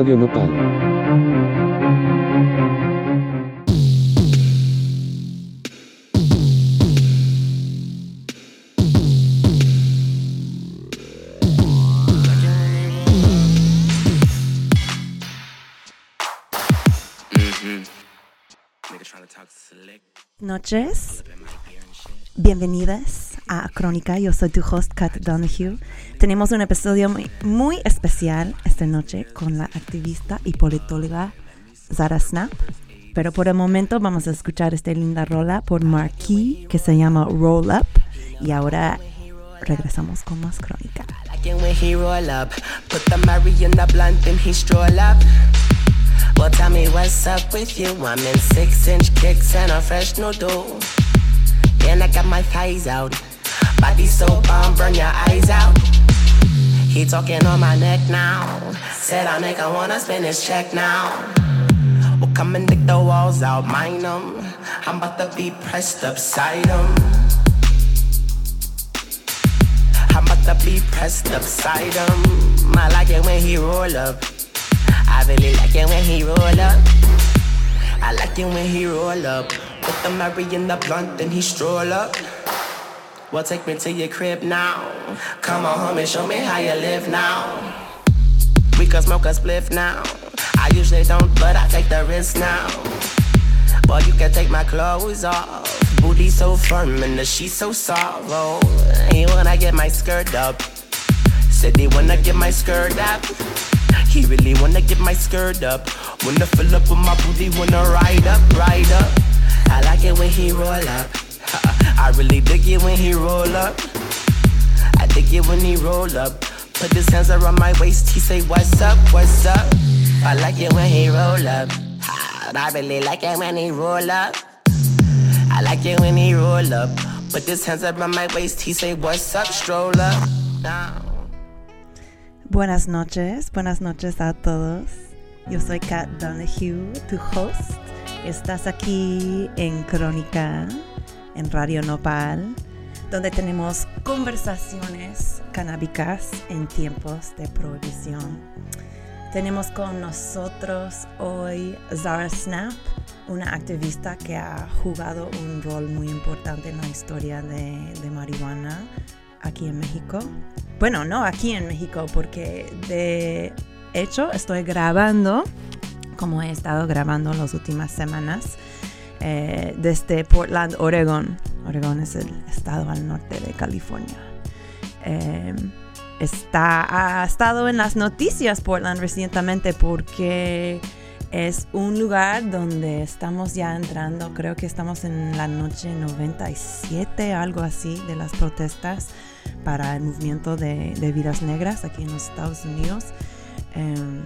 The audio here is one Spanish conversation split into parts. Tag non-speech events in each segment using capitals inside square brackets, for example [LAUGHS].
Radio Nopal. noches. Bienvenidas a Crónica. Yo soy tu host, Kat Donahue. Tenemos un episodio muy, muy especial esta noche con la activista y politóloga Zara Snap. Pero por el momento vamos a escuchar esta linda rola por Marquis que se llama Roll Up. Y ahora regresamos con más Crónica. Well, tell me what's up with you. I'm in six inch kicks and a fresh. And I got my thighs out. Body so bomb, burn your eyes out. He talking on my neck now. Said I make I wanna spend his check now. Well, come and dig the walls out, mine them. I'm about to be pressed upside them. I'm about to be pressed upside him. I like it when he roll up. I really like it when he roll up. I like it when he roll up. With the Mary in the blunt and he stroll up. Well, take me to your crib now. Come on home and show me how you live now. We can smoke a spliff now. I usually don't, but I take the risk now. Boy, you can take my clothes off. Booty so firm and the sheets so soft. Oh, he wanna get my skirt up. Said he wanna get my skirt up. He really wanna get my skirt up. Wanna fill up with my booty, wanna ride up, ride up. I like it when he roll up. [LAUGHS] I really dig it when he roll up. I dig it when he roll up. Put his hands around my waist, he say, What's up, what's up? I like it when he roll up. I really like it when he roll up. I like it when he roll up. Put his hands around my waist, he say, What's up, stroll up. Buenas noches, buenas noches a todos. Yo soy Kat Donahue, tu host. Estás aquí en Crónica, en Radio Nopal, donde tenemos conversaciones canábicas en tiempos de prohibición. Tenemos con nosotros hoy Zara Snap, una activista que ha jugado un rol muy importante en la historia de, de marihuana aquí en México. Bueno, no aquí en México, porque de hecho estoy grabando, como he estado grabando las últimas semanas, eh, desde Portland, Oregon. Oregon es el estado al norte de California. Eh, está, ha estado en las noticias Portland recientemente porque es un lugar donde estamos ya entrando, creo que estamos en la noche 97, algo así, de las protestas para el movimiento de, de vidas negras aquí en los Estados Unidos. Um,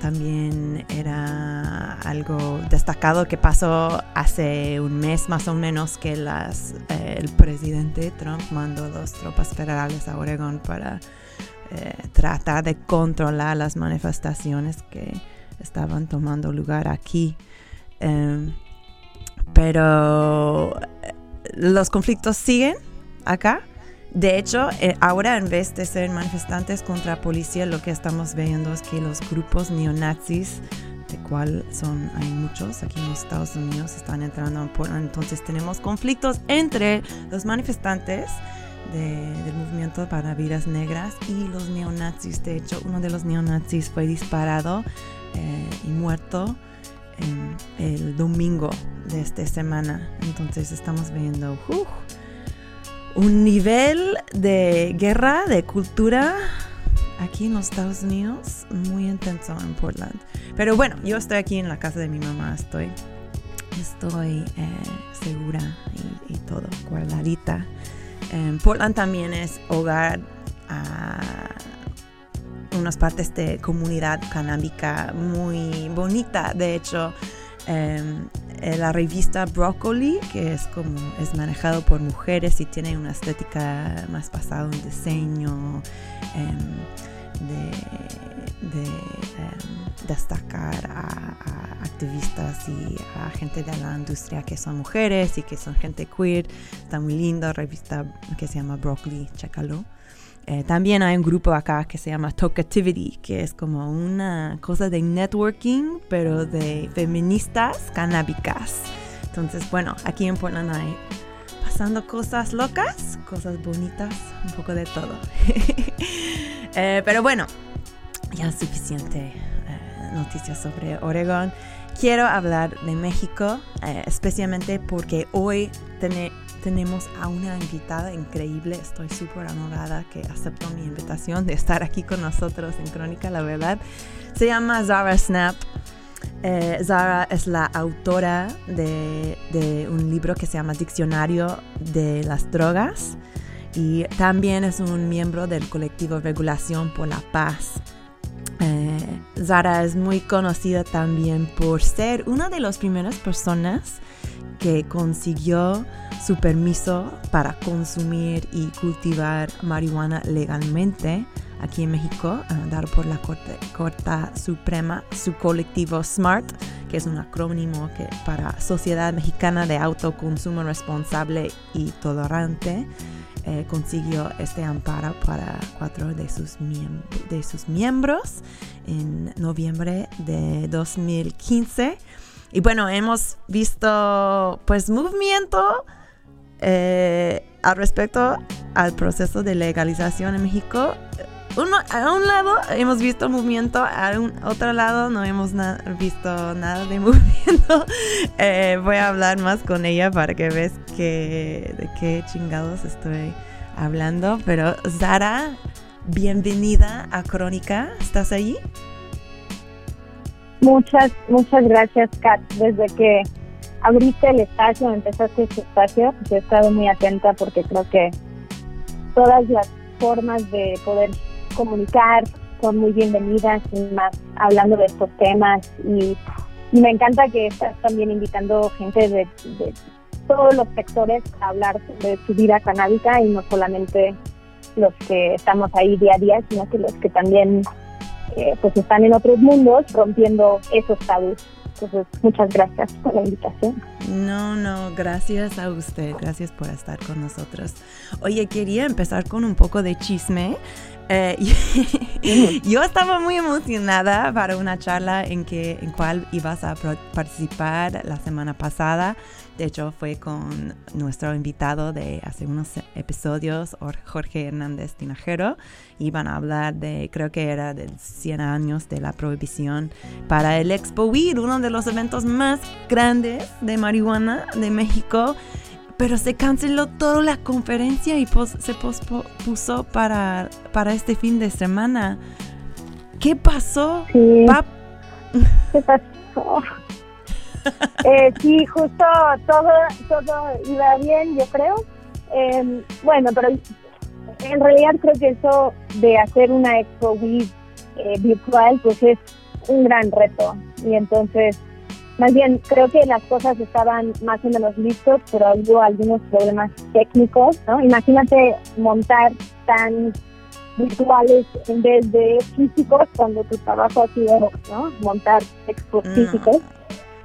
también era algo destacado que pasó hace un mes más o menos que las, eh, el presidente Trump mandó dos tropas federales a Oregon para eh, tratar de controlar las manifestaciones que estaban tomando lugar aquí. Um, pero los conflictos siguen acá de hecho, eh, ahora en vez de ser manifestantes contra policía, lo que estamos viendo es que los grupos neonazis, de cual son, hay muchos aquí en los Estados Unidos, están entrando en Portland. Entonces tenemos conflictos entre los manifestantes del movimiento para vidas negras y los neonazis. De hecho, uno de los neonazis fue disparado eh, y muerto el domingo de esta semana. Entonces estamos viendo... Uh, un nivel de guerra, de cultura aquí en los Estados Unidos muy intenso en Portland. Pero bueno, yo estoy aquí en la casa de mi mamá, estoy, estoy eh, segura y, todo, guardadita. Portland también es hogar a unas partes de comunidad canábica muy bonita. De hecho, eh, la revista Broccoli, que es como es manejado por mujeres y tiene una estética más basada en diseño. Em, de, em, destacar a, activistas y a gente de la industria que son mujeres y que son gente queer. Está muy lindo, revista que se llama Broccoli, chécalo. Eh, también hay un grupo acá que se llama Talkativity, que es como una cosa de networking, pero de feministas canábicas. Entonces, bueno, aquí en Portland hay pasando cosas locas, cosas bonitas, un poco de todo. [LAUGHS] Eh, pero bueno, ya suficiente eh, noticias sobre Oregon. Quiero hablar de México, especialmente porque hoy tenemos tenemos a una invitada increíble. Estoy súper honorada que aceptó mi invitación de estar aquí con nosotros en Crónica, la verdad. Se llama Zara Snap. Eh, Zara es la autora de, un libro que se llama Diccionario de las Drogas y también es un miembro del colectivo Regulación por la Paz. Eh, Zara es muy conocida también por ser una de las primeras personas que consiguió su permiso para consumir y cultivar marihuana legalmente aquí en México, dado por la Corte, Suprema, su colectivo SMART, que es un acrónimo que, para Sociedad Mexicana de Autoconsumo Responsable y Tolerante, eh, consiguió este amparo para cuatro de sus miembros en noviembre de 2015 y bueno, hemos visto pues movimiento eh, al respecto al proceso de legalización en México. Uno, a un lado hemos visto movimiento, a un otro lado no hemos visto nada de [LAUGHS] movimiento. Eh, voy a hablar más con ella para que veas que, de qué chingados estoy hablando. Pero Zara, bienvenida a Crónica. ¿Estás allí? Muchas, muchas gracias, Kat. Desde que abriste el espacio, empezaste este espacio, pues he estado muy atenta porque creo que todas las formas de poder comunicar son muy bienvenidas y más hablando de estos temas y, me encanta que estás también invitando gente de, de, todos los sectores a hablar de su vida canábica y no solamente los que estamos ahí día a día, sino que los que también pues están en otros mundos rompiendo esos tabús. Entonces, muchas gracias por la invitación. No, no, gracias a usted, gracias por estar con nosotros. Oye, quería empezar con un poco de chisme. Eh, [LAUGHS] yo estaba muy emocionada para una charla en que en cual ibas a participar la semana pasada de hecho, fue con nuestro invitado de hace unos episodios, Jorge Hernández Tinajero. Iban a hablar de, creo que era de 100 años de la prohibición para el Expo Weed, uno de los eventos más grandes de marihuana de México. Pero se canceló toda la conferencia y se pospuso para, para este fin de semana. ¿Qué pasó? ¿Qué pasó? [LAUGHS] Eh, sí, justo todo, todo iba bien, yo creo. Em, bueno, pero en realidad creo que eso de hacer una Expo Week eh, virtual, pues es un gran reto. Y entonces, más bien, creo que las cosas estaban más o menos listos, pero hubo algunos problemas técnicos, ¿no? Imagínate montar tan virtuales en vez de físicos cuando tu trabajo ha sido, ¿no? Montar expos físicos.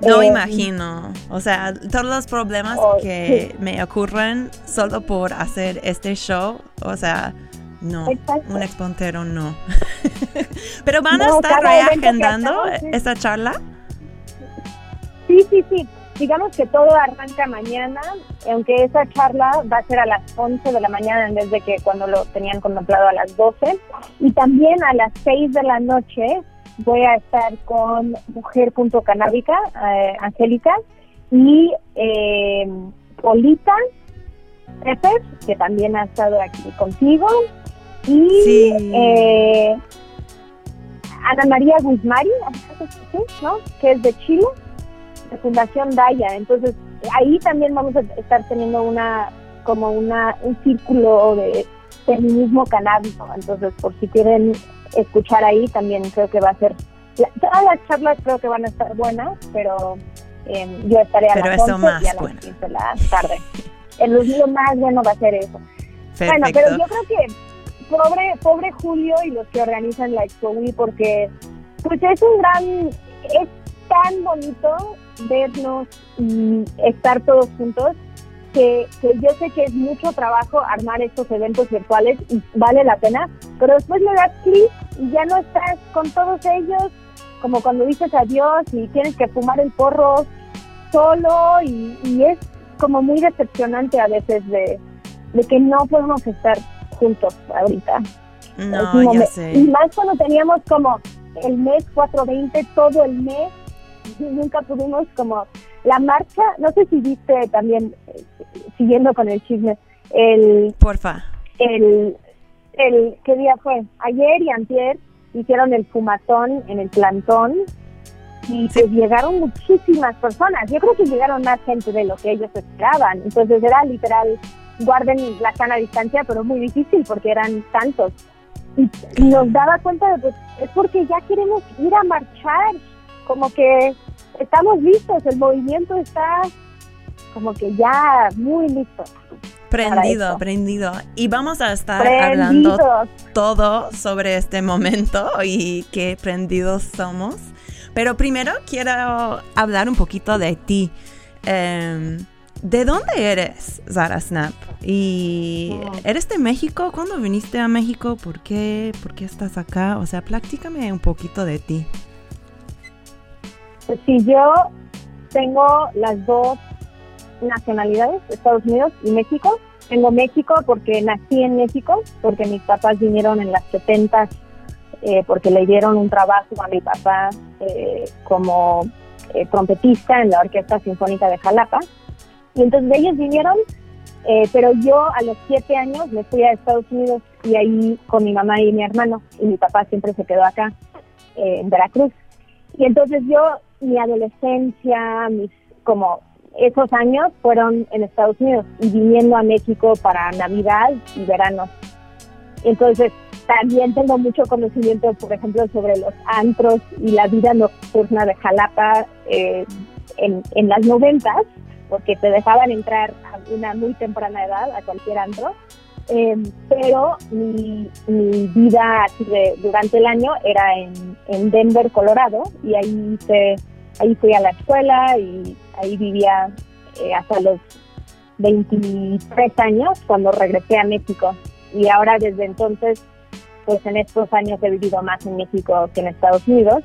No eh, imagino. O sea, todos los problemas oh, que me ocurren solo por hacer este show, o sea, no, un expontero no. [LAUGHS] Pero van a estar reagendando esta charla. Sí, sí, sí. Digamos que todo arranca mañana, aunque esa charla va a ser a las 11 de la mañana en vez de que cuando lo tenían contemplado a las 12. Y también a las 6 de la noche voy a estar con Mujer.canábica, eh, Angélica, y eh, Polita Pepe, que también ha estado aquí contigo, y eh, Ana María Guzmari, ¿no? que es de Chile, de Fundación Daya. Entonces, ahí también vamos a estar teniendo una como una un círculo de feminismo canábico. Entonces, por si quieren escuchar ahí también creo que va a ser todas las charlas creo que van a estar buenas pero em, yo estaré a las 11 y a las 15 de la tarde. El lo más bueno va a ser eso. Bueno pero yo creo que pobre, pobre Julio y los que organizan la Expo porque pues es un gran, es tan bonito vernos y estar todos juntos que, yo sé que es mucho trabajo armar estos eventos virtuales y vale la pena, pero después le das clic y ya no estás con todos ellos, como cuando dices adiós y tienes que fumar el porro solo y, es como muy decepcionante a veces de, que no podemos estar juntos ahorita. No, ya sé. Y más cuando teníamos como el mes 420, todo el mes, y nunca pudimos como la marcha, no sé si viste también, eh, siguiendo con el chisme, el... Porfa. El, el, ¿qué día fue? Ayer y antier hicieron el fumatón en el plantón y pues llegaron muchísimas personas. Yo creo que llegaron más gente de lo que ellos esperaban. Entonces era literal, guarden la sana distancia, pero muy difícil porque eran tantos. Y, nos daba cuenta de que es porque ya queremos ir a marchar, como que estamos listos, el movimiento está como que ya muy listo. Prendido, prendido. Y vamos a estar hablando todo sobre este momento y qué prendidos somos. Pero primero quiero hablar un poquito de ti. Em, ¿De dónde eres, Zara Snap? ¿Y oh. eres de México? ¿Cuándo viniste a México? ¿Por qué? ¿Por qué estás acá? O sea, platícame un poquito de ti. Pues sí, yo tengo las dos nacionalidades, Estados Unidos y México. Tengo México porque nací en México, porque mis papás vinieron en las 70 eh, porque le dieron un trabajo a mi papá eh, como eh, trompetista en la Orquesta Sinfónica de Jalapa. Y entonces ellos vinieron, eh, pero yo a los siete años me fui a Estados Unidos y ahí con mi mamá y mi hermano, y mi papá siempre se quedó acá, en Veracruz. Y entonces yo, mi adolescencia, mis como esos años fueron en Estados Unidos y viniendo a México para Navidad y verano. Entonces, también tengo mucho conocimiento, por ejemplo, sobre los antros y la vida nocturna de Jalapa eh, en, las noventas, porque te dejaban entrar a una muy temprana edad a cualquier antro. Eh, pero mi, mi vida durante el año era en, en, Denver, Colorado, y ahí, hice, ahí fui a la escuela y ahí vivía eh, hasta los 23 años cuando regresé a México. Y ahora desde entonces pues en estos años he vivido más en México que en Estados Unidos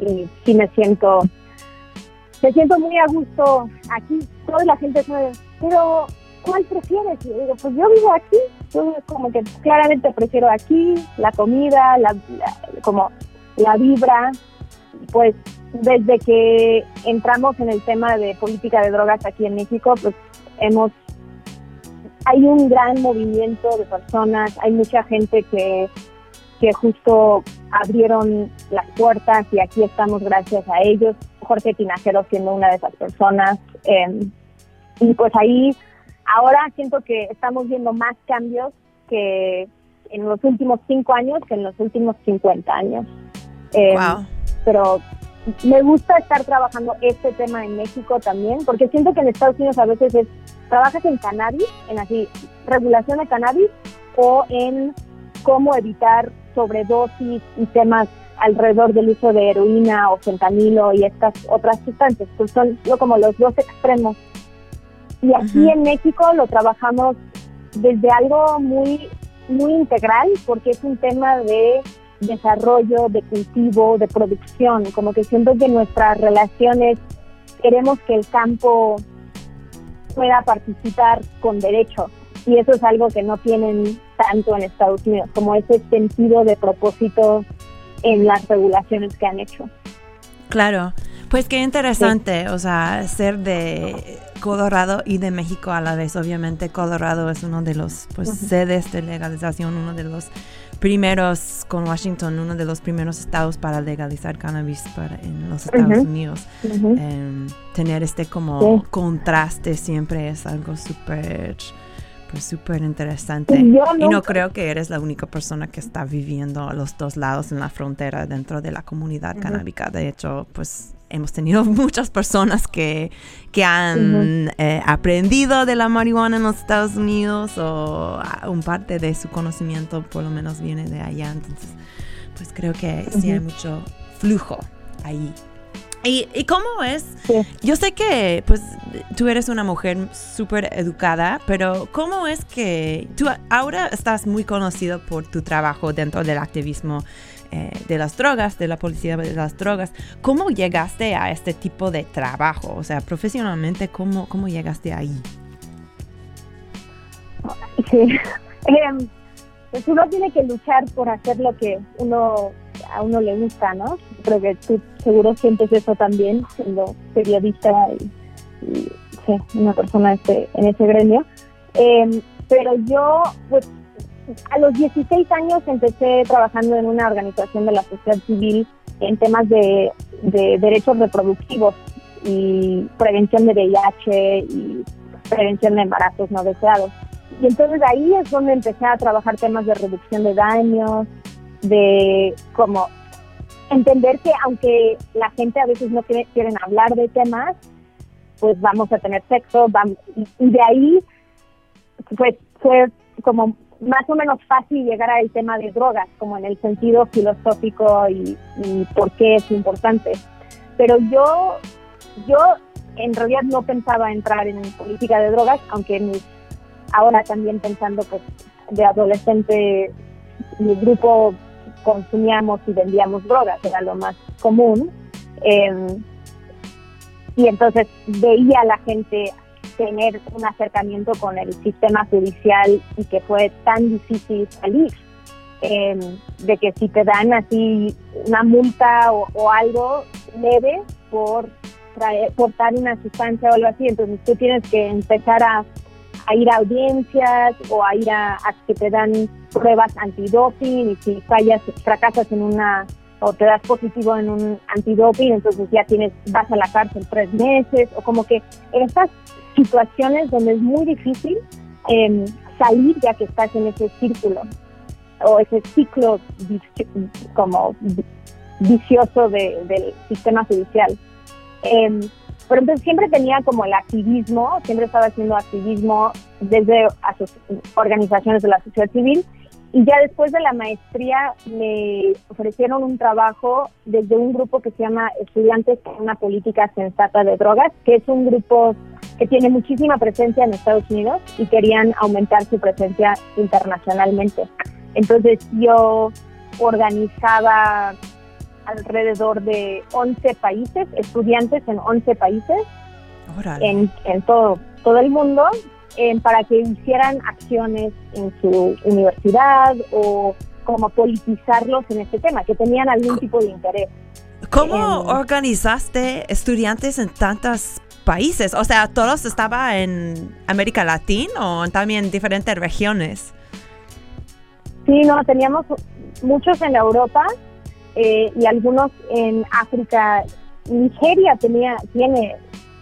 y sí me siento me siento muy a gusto aquí. Toda la gente sabe, pero ¿cuál prefieres? Y yo digo, pues yo vivo aquí, yo como que claramente prefiero aquí, la comida, la, como la vibra, pues desde que entramos en el tema de política de drogas aquí en México, pues hemos hay un gran movimiento de personas, hay mucha gente que que justo abrieron las puertas y aquí estamos gracias a ellos. Jorge Tinajero siendo una de esas personas. Em, y pues ahí ahora siento que estamos viendo más cambios que en los últimos cinco años que en los últimos 50 años. Em, wow. Pero me gusta estar trabajando este tema en México también, porque siento que en Estados Unidos a veces es, trabajas en cannabis, en así, regulación de cannabis, o en cómo evitar sobredosis y temas alrededor del uso de heroína o fentanilo y estas otras sustancias, pues son como los dos extremos. Y aquí en México lo trabajamos desde algo muy, muy integral, porque es un tema de desarrollo, de cultivo, de producción, como que siento que nuestras relaciones queremos que el campo pueda participar con derecho y eso es algo que no tienen tanto en Estados Unidos, como ese sentido de propósito en las regulaciones que han hecho. Claro, pues qué interesante, o sea, ser de Colorado y de México a la vez. Obviamente Colorado es uno de los pues, sedes de legalización, uno de los primeros con Washington, uno de los primeros estados para legalizar cannabis para, en los Estados Unidos. Em, tener este como contraste siempre es algo súper súper interesante. y no creo que eres la única persona que está viviendo a los dos lados en la frontera dentro de la comunidad canábica. De hecho, pues hemos tenido [LAUGHS] muchas personas que, que han eh, aprendido de la marihuana en los Estados Unidos o un parte de su conocimiento por lo menos viene de allá. Entonces, pues creo que sí hay mucho flujo ahí. ¿Y, ¿Y, cómo es? Yo sé que pues tú eres una mujer súper educada, pero ¿cómo es que tú ahora estás muy conocido por tu trabajo dentro del activismo eh, de las drogas, de la policía de las drogas? ¿Cómo llegaste a este tipo de trabajo? O sea, profesionalmente, ¿cómo, cómo llegaste ahí? Sí, [LAUGHS] em, pues uno tiene que luchar por hacer lo que uno a uno le gusta, ¿no? Creo que tú seguro sientes eso también, siendo periodista y, una persona este, en ese gremio. Em, pero yo, pues, a los 16 años empecé trabajando en una organización de la sociedad civil en temas de, de derechos reproductivos y prevención de VIH y prevención de embarazos no deseados. Y entonces ahí es donde empecé a trabajar temas de reducción de daños, de como entender que aunque la gente a veces no quiere, quieren hablar de temas, pues vamos a tener sexo, vamos, y de ahí pues fue como más o menos fácil llegar al tema de drogas, como en el sentido filosófico y, por qué es importante. Pero yo, yo en realidad no pensaba entrar en política de drogas, aunque ahora también pensando pues de adolescente mi grupo consumíamos y vendíamos drogas, era lo más común. Em, y entonces veía a la gente tener un acercamiento con el sistema judicial y que fue tan difícil salir. Em, de que si te dan así una multa o, algo leve por traer, portar una sustancia o algo así, entonces tú tienes que empezar a a ir a audiencias o a ir a, que te dan pruebas antidoping y si fallas, fracasas en una o te das positivo en un antidoping, entonces ya tienes, vas a la cárcel tres meses o como que en estas situaciones donde es muy difícil em, salir ya que estás en ese círculo o ese ciclo como vicioso del sistema judicial. Eh, pero entonces siempre tenía como el activismo, siempre estaba haciendo activismo desde organizaciones de la sociedad civil y ya después de la maestría me ofrecieron un trabajo desde un grupo que se llama Estudiantes con una política sensata de drogas, que es un grupo que tiene muchísima presencia en Estados Unidos y querían aumentar su presencia internacionalmente. Entonces yo organizaba alrededor de 11 países, estudiantes en 11 países, en, en, todo, todo el mundo, para que hicieran acciones en su universidad o como politizarlos en este tema, que tenían algún tipo de interés. ¿Cómo organizaste estudiantes en tantos países? O sea, ¿todos estaban en América Latina o también en diferentes regiones? Sí, no, teníamos muchos en Europa, eh, y algunos en África. Nigeria tenía, tiene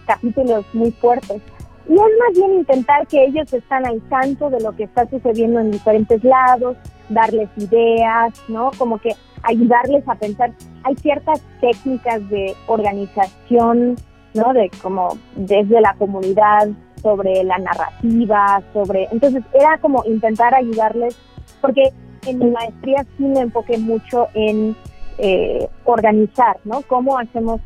capítulos muy fuertes. Y es más bien intentar que ellos están al tanto de lo que está sucediendo en diferentes lados, darles ideas, ¿no? Como que ayudarles a pensar. Hay ciertas técnicas de organización, ¿no? De como desde la comunidad, sobre la narrativa, sobre... Entonces era como intentar ayudarles, porque en mi maestría sí me enfoqué mucho en eh, organizar, ¿no? ¿Cómo hacemos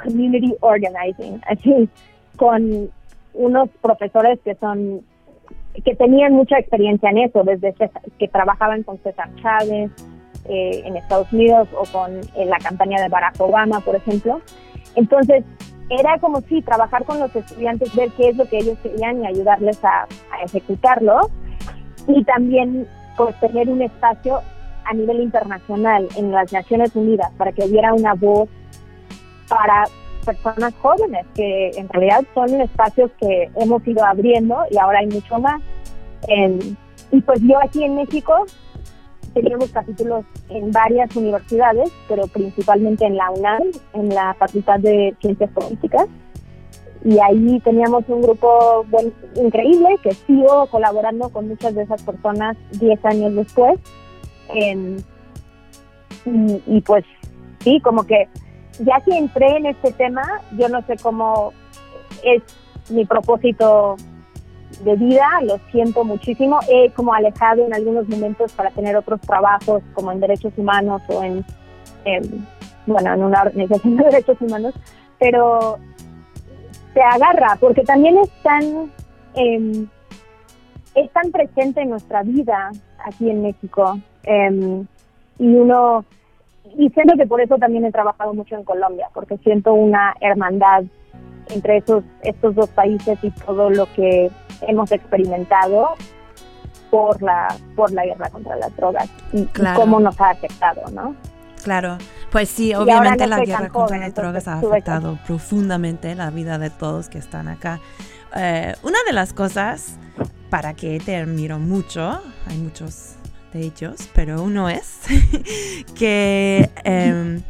community organizing? [LAUGHS] Así, con unos profesores que son que tenían mucha experiencia en eso, desde que trabajaban con César Chávez eh, en Estados Unidos o con la campaña de Barack Obama, por ejemplo. Entonces, era como si trabajar con los estudiantes, ver qué es lo que ellos querían y ayudarles a, a ejecutarlo. Y también pues tener un espacio a nivel internacional en las Naciones Unidas para que hubiera una voz para personas jóvenes, que en realidad son espacios que hemos ido abriendo y ahora hay mucho más. y pues yo aquí en México teníamos capítulos en varias universidades, pero principalmente en la UNAM, en la Facultad de Ciencias Políticas. Y ahí teníamos un grupo increíble que sigo colaborando con muchas de esas personas 10 años después y, pues sí, como que ya que entré en este tema, yo no sé cómo es mi propósito de vida, lo siento muchísimo. He como alejado en algunos momentos para tener otros trabajos como en derechos humanos o en, bueno, en una organización [LAUGHS] de derechos humanos, pero se agarra porque también es tan, em, es tan presente en nuestra vida aquí en México. Em, y uno, y siento que por eso también he trabajado mucho en Colombia, porque siento una hermandad entre esos, estos dos países y todo lo que hemos experimentado por la, por la guerra contra las drogas y, cómo nos ha afectado, ¿no? Claro, pues sí, obviamente la guerra contra las drogas ha afectado profundamente la vida de todos que están acá. Eh, una de las cosas para que te admiro mucho, hay muchos de ellos, pero uno es [LAUGHS] que em,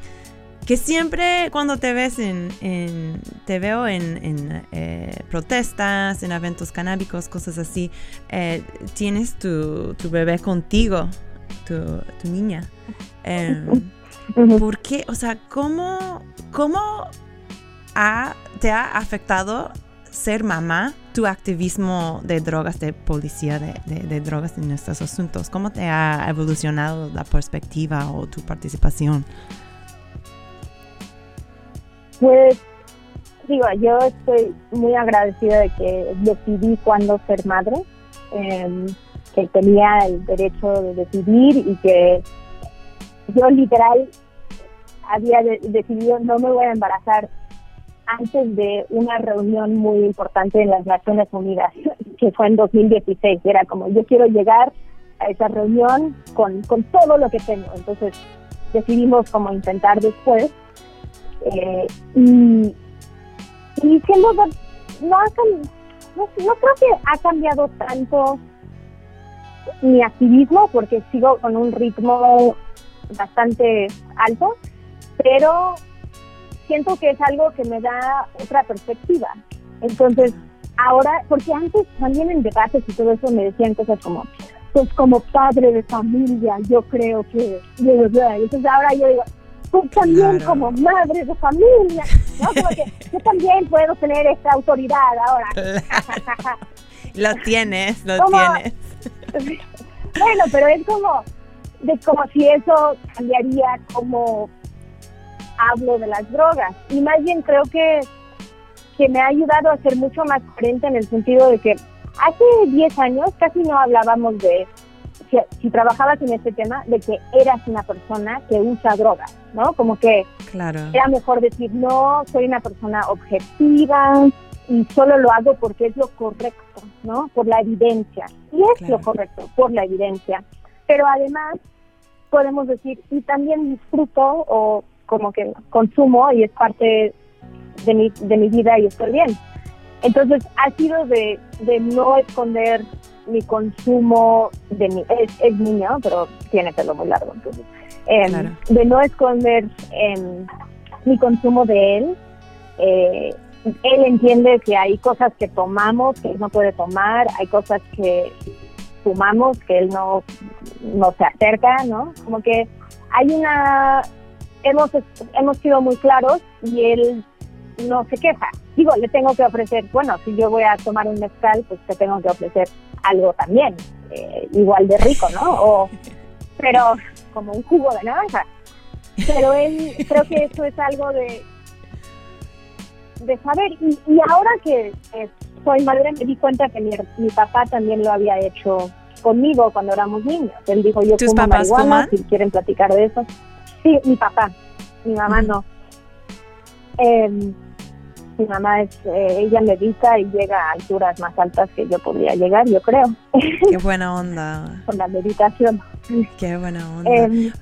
que siempre cuando te ves en, te veo en, eh, protestas, en eventos canábicos, cosas así, eh, tienes tu, bebé contigo, tu, niña. Em, ¿Por qué? O sea, ¿cómo, cómo te ha afectado ser mamá tu activismo de drogas, de policía de, de, drogas en estos asuntos? ¿Cómo te ha evolucionado la perspectiva o tu participación? Pues digo, yo estoy muy agradecida de que decidí cuándo ser madre, em, que tenía el derecho de decidir y que yo literal había decidido no me voy a embarazar antes de una reunión muy importante en las Naciones Unidas, [LAUGHS] que fue en 2016. Era como, yo quiero llegar a esa reunión con, con todo lo que tengo. Entonces decidimos como intentar después eh, y, y siendo no, no, creo que ha cambiado tanto mi activismo porque sigo con un ritmo bastante alto, pero siento que es algo que me da otra perspectiva. Entonces, ahora, porque antes también en debates y todo eso me decían cosas como, pues como padre de familia, yo creo que, entonces ahora yo digo, tú también como madre de familia, ¿no? Como [LAUGHS] yo también puedo tener esta autoridad ahora. [LAUGHS] lo tienes, lo tienes. [LAUGHS] bueno, pero es como, de como si eso cambiaría como hablo de las drogas. Y más bien creo que, que me ha ayudado a ser mucho más coherente en el sentido de que hace 10 años casi no hablábamos de si, trabajabas en este tema, de que eras una persona que usa drogas, ¿no? Como que claro. era mejor decir, no, soy una persona objetiva y solo lo hago porque es lo correcto, ¿no? Por la evidencia. Y es lo correcto, por la evidencia. Pero además podemos decir, y también disfruto o como que consumo y es parte de mi, de mi vida y estoy bien. Entonces ha sido de, de no esconder mi consumo de mi, es, niño, pero tiene pelo muy largo, entonces, em, de no esconder em, mi consumo de él. Eh, él entiende que hay cosas que tomamos que él no puede tomar, hay cosas que fumamos que él no, no se acerca, ¿no? Como que hay una... Hemos, hemos sido muy claros y él no se queja. Digo, le tengo que ofrecer, bueno, si yo voy a tomar un mezcal, pues te tengo que ofrecer algo también, eh, igual de rico, ¿no? O, pero como un jugo de naranja. Pero él, creo que eso es algo de, de saber. Y, y ahora que soy madre, me di cuenta que mi, mi, papá también lo había hecho conmigo cuando éramos niños. Él dijo, yo fumo marihuana, si quieren platicar de eso. Sí, mi papá, mi mamá no. Eh, mi mamá es, eh, ella medita y llega a alturas más altas que yo podría llegar, yo creo. Qué [LAUGHS] buena onda. Con la meditación. Qué buena onda. Em,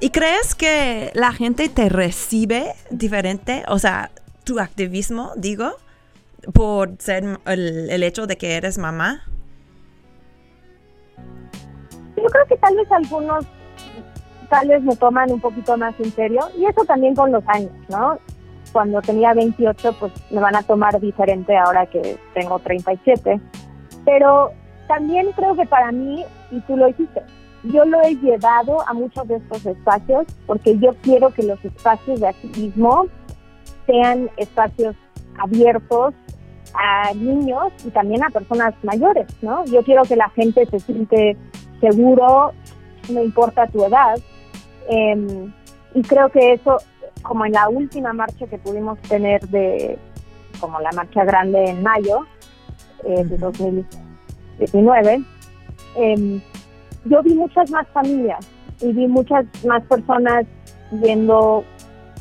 ¿Y crees que la gente te recibe diferente? O sea, tu activismo, digo, por ser el, el hecho de que eres mamá. Yo creo que tal vez algunos tal vez me toman un poquito más en serio y eso también con los años, ¿no? cuando tenía 28, pues me van a tomar diferente ahora que tengo 37. Pero también creo que para mí, y tú lo hiciste, yo lo he llevado a muchos de estos espacios porque yo quiero que los espacios de activismo sean espacios abiertos a niños y también a personas mayores, ¿no? Yo quiero que la gente se siente seguro, no importa tu edad. Em, y creo que eso, como en la última marcha que pudimos tener de, como la marcha grande en mayo eh, de 2019, em, yo vi muchas más familias y vi muchas más personas yendo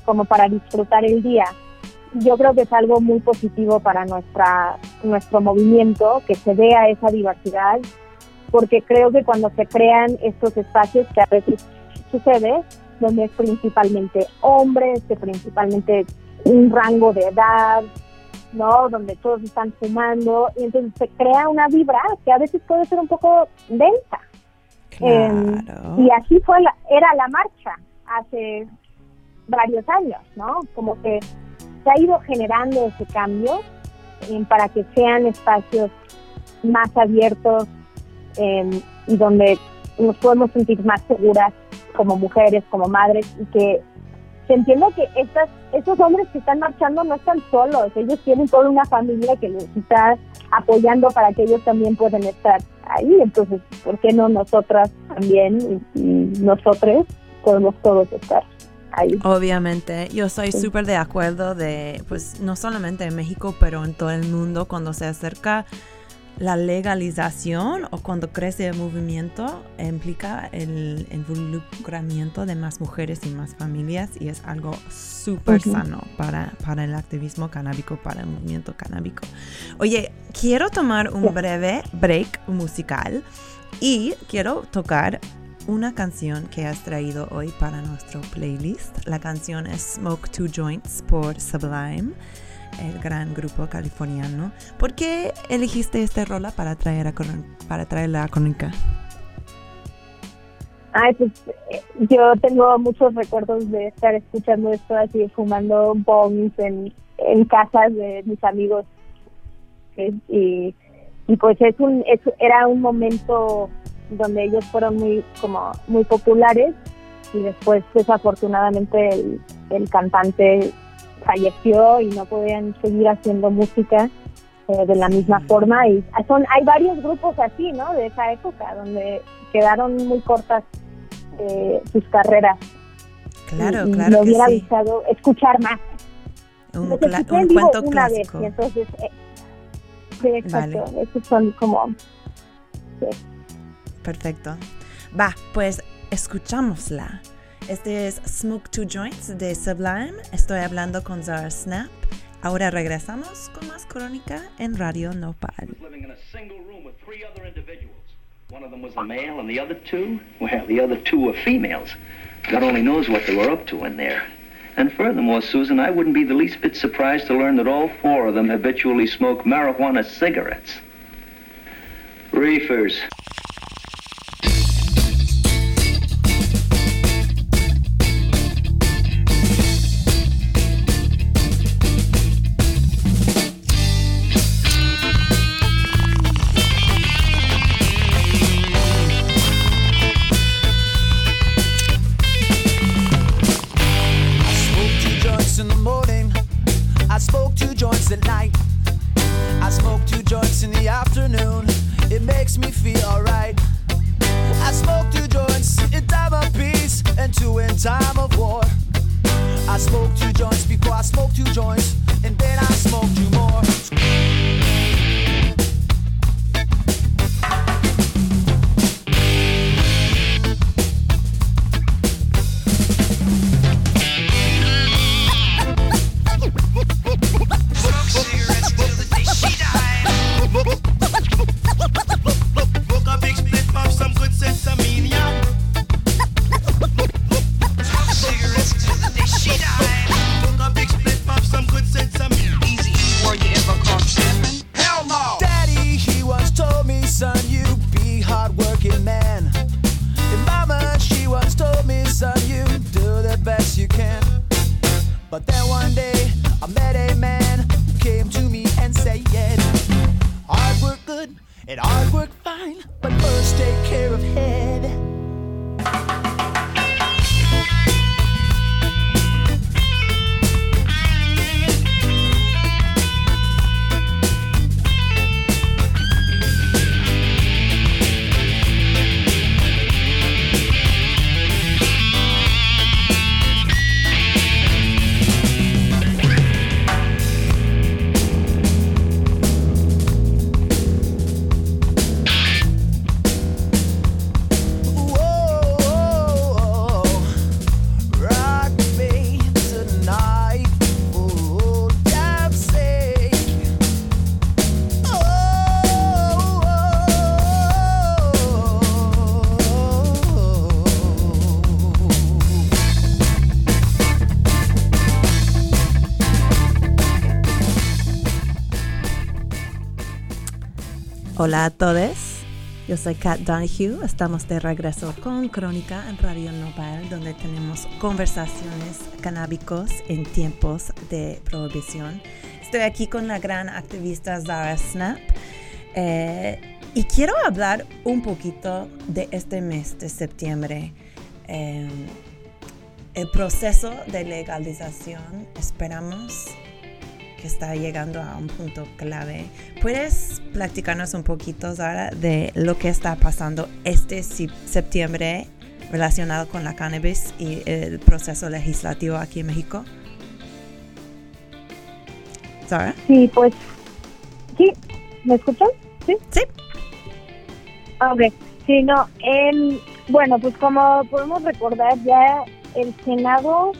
como para disfrutar el día. Yo creo que es algo muy positivo para nuestra nuestro movimiento que se vea esa diversidad, porque creo que cuando se crean estos espacios que a veces sucede, donde es principalmente hombres, que principalmente un rango de edad, ¿no? Donde todos están fumando, y entonces se crea una vibra que a veces puede ser un poco densa. Em, y así fue la, era la marcha hace varios años, ¿no? Como que se ha ido generando ese cambio em, para que sean espacios más abiertos em, y donde nos podemos sentir más seguras como mujeres, como madres y que se entienda que estas, estos hombres que están marchando no están solos, ellos tienen toda una familia que les está apoyando para que ellos también puedan estar ahí, entonces, ¿por qué no nosotras también y, nosotros podemos todos estar? Ahí. Obviamente, yo soy súper de acuerdo de, pues no solamente en México, pero en todo el mundo, cuando se acerca la legalización o cuando crece el movimiento implica el involucramiento de más mujeres y más familias y es algo súper sano para, para el activismo canábico, para el movimiento canábico. Oye, quiero tomar un breve break musical y quiero tocar una canción que has traído hoy para nuestro playlist. La canción es Smoke Two Joints por Sublime el gran grupo californiano. ¿Por qué elegiste este rola para traer a para traerla a Crónica? Ay, pues eh, yo tengo muchos recuerdos de estar escuchando esto así, fumando bongs en, en casas de mis amigos. Y, y pues es un, era un momento donde ellos fueron muy, como, muy populares y después desafortunadamente el, el cantante falleció y no podían seguir haciendo música eh, de la misma forma. Y son hay varios grupos así no de esa época donde quedaron muy cortas eh, sus carreras. Claro y, claro me hubiera gustado escuchar más. Un, un cuento una clásico vez, y entonces eh, sí, exacto esos son como perfecto. Va pues escuchámosla Este es Smoke Two Joints de Sublime. Estoy hablando con Zara Snap. Ahora regresamos con más crónica en Radio Nopal. One of them was a male and the other two, well, the other two were females. God only knows what they were up to in there. And furthermore, Susan, I wouldn't be the least bit surprised to learn that all four of them habitually smoke marijuana cigarettes. Reefers. Hola a todos. Yo soy Kat Donahue. Estamos de regreso con Crónica en Radio Nopal, donde tenemos conversaciones canábicos en tiempos de prohibición. Estoy aquí con la gran activista Zara Snap. Eh, y quiero hablar un poquito de este mes de septiembre. Eh, el proceso de legalización, esperamos que está llegando a un punto clave. ¿Puedes platicarnos un poquito, Zara, de lo que está pasando este septiembre relacionado con la cannabis y el proceso legislativo aquí en México? Zara. Sí, pues, sí, ¿me escuchan? Sí. Sí. Ok, sí, no, bueno, pues como podemos recordar, ya el Senado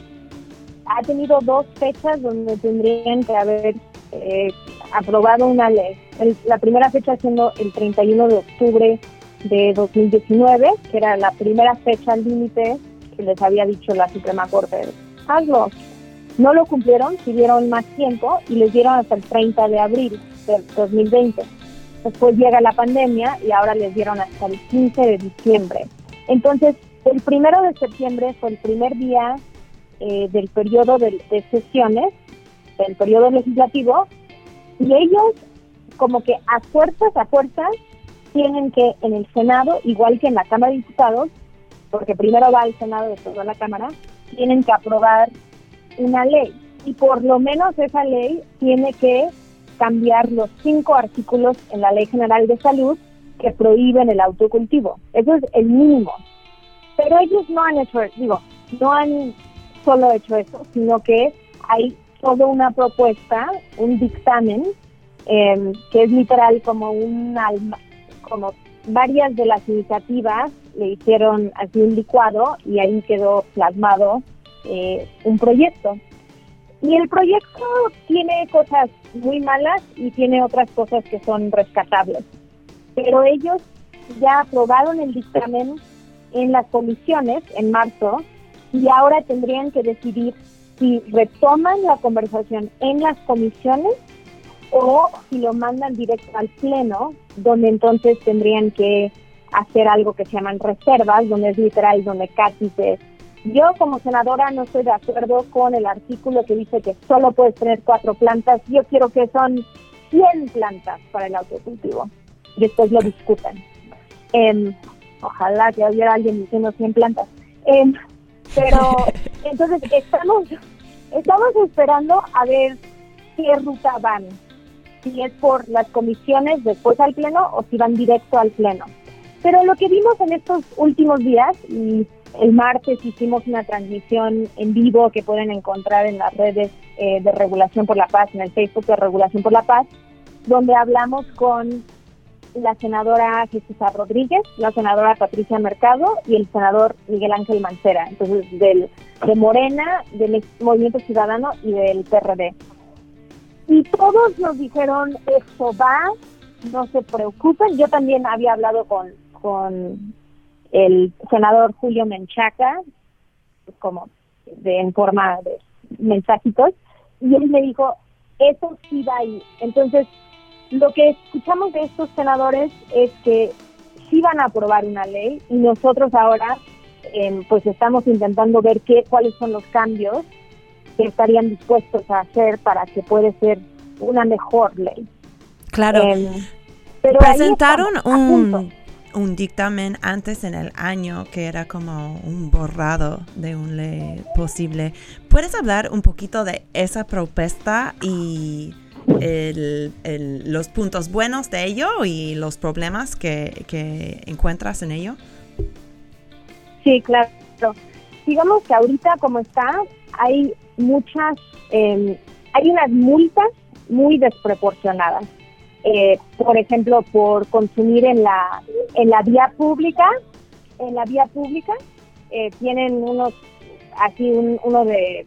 ha tenido dos fechas donde tendrían que haber eh, aprobado una ley. la primera fecha siendo el 31 de octubre de 2019, que era la primera fecha límite que les había dicho la Suprema Corte. Hazlo. No lo cumplieron, pidieron más tiempo y les dieron hasta el 30 de abril del 2020. Después llega la pandemia y ahora les dieron hasta el 15 de diciembre. Entonces, el primero de septiembre fue el primer día eh, del periodo de, sesiones, del periodo legislativo, y ellos como que a fuerzas, a fuerzas, tienen que en el Senado, igual que en la Cámara de Diputados, porque primero va al Senado después va a la Cámara, tienen que aprobar una ley. Y por lo menos esa ley tiene que cambiar los cinco artículos en la Ley General de Salud que prohíben el autocultivo. Eso es el mínimo. Pero ellos no han hecho, digo, no han solo hecho eso, sino que hay toda una propuesta, un dictamen, em, que es literal como un como varias de las iniciativas le hicieron así un licuado y ahí quedó plasmado eh, un proyecto. Y el proyecto tiene cosas muy malas y tiene otras cosas que son rescatables. Pero ellos ya aprobaron el dictamen en las comisiones en marzo y ahora tendrían que decidir si retoman la conversación en las comisiones o si lo mandan directo al pleno, donde entonces tendrían que hacer algo que se llaman reservas, donde es literal, donde casi dice, yo como senadora no estoy de acuerdo con el artículo que dice que solo puedes tener cuatro plantas, yo quiero que son 100 plantas para el autocultivo. Después lo discutan. Em, ojalá que hubiera alguien diciendo 100 plantas. Eh, pero [LAUGHS] entonces estamos, estamos esperando a ver qué ruta van. Si es por las comisiones después al pleno o si van directo al pleno. Pero lo que vimos en estos últimos días, y el martes hicimos una transmisión en vivo que pueden encontrar en las redes eh, de Regulación por la Paz, en el Facebook de Regulación por la Paz, donde hablamos con la senadora Jesús Rodríguez, la senadora Patricia Mercado y el senador Miguel Ángel Mancera, entonces del, de Morena, del Movimiento Ciudadano y del PRD. Y todos nos dijeron, eso va, no se preocupen. Yo también había hablado con, con el senador Julio Menchaca, como de, en forma de mensajitos, y él me dijo, eso sí va ahí. Entonces, lo que escuchamos de estos senadores es que sí van a aprobar una ley y nosotros ahora em, pues estamos intentando ver qué cuáles son los cambios que estarían dispuestos a hacer para que pueda ser una mejor ley. Claro. Em, pero Presentaron un, un dictamen antes en el año que era como un borrado de un ley posible. ¿Puedes hablar un poquito de esa propuesta y el, los puntos buenos de ello y los problemas que, encuentras en ello? Sí, claro. Digamos que ahorita como está, hay muchas, em, hay unas multas muy desproporcionadas. Eh, por ejemplo, por consumir en la, en la vía pública, en la vía pública, eh, tienen unos, aquí uno de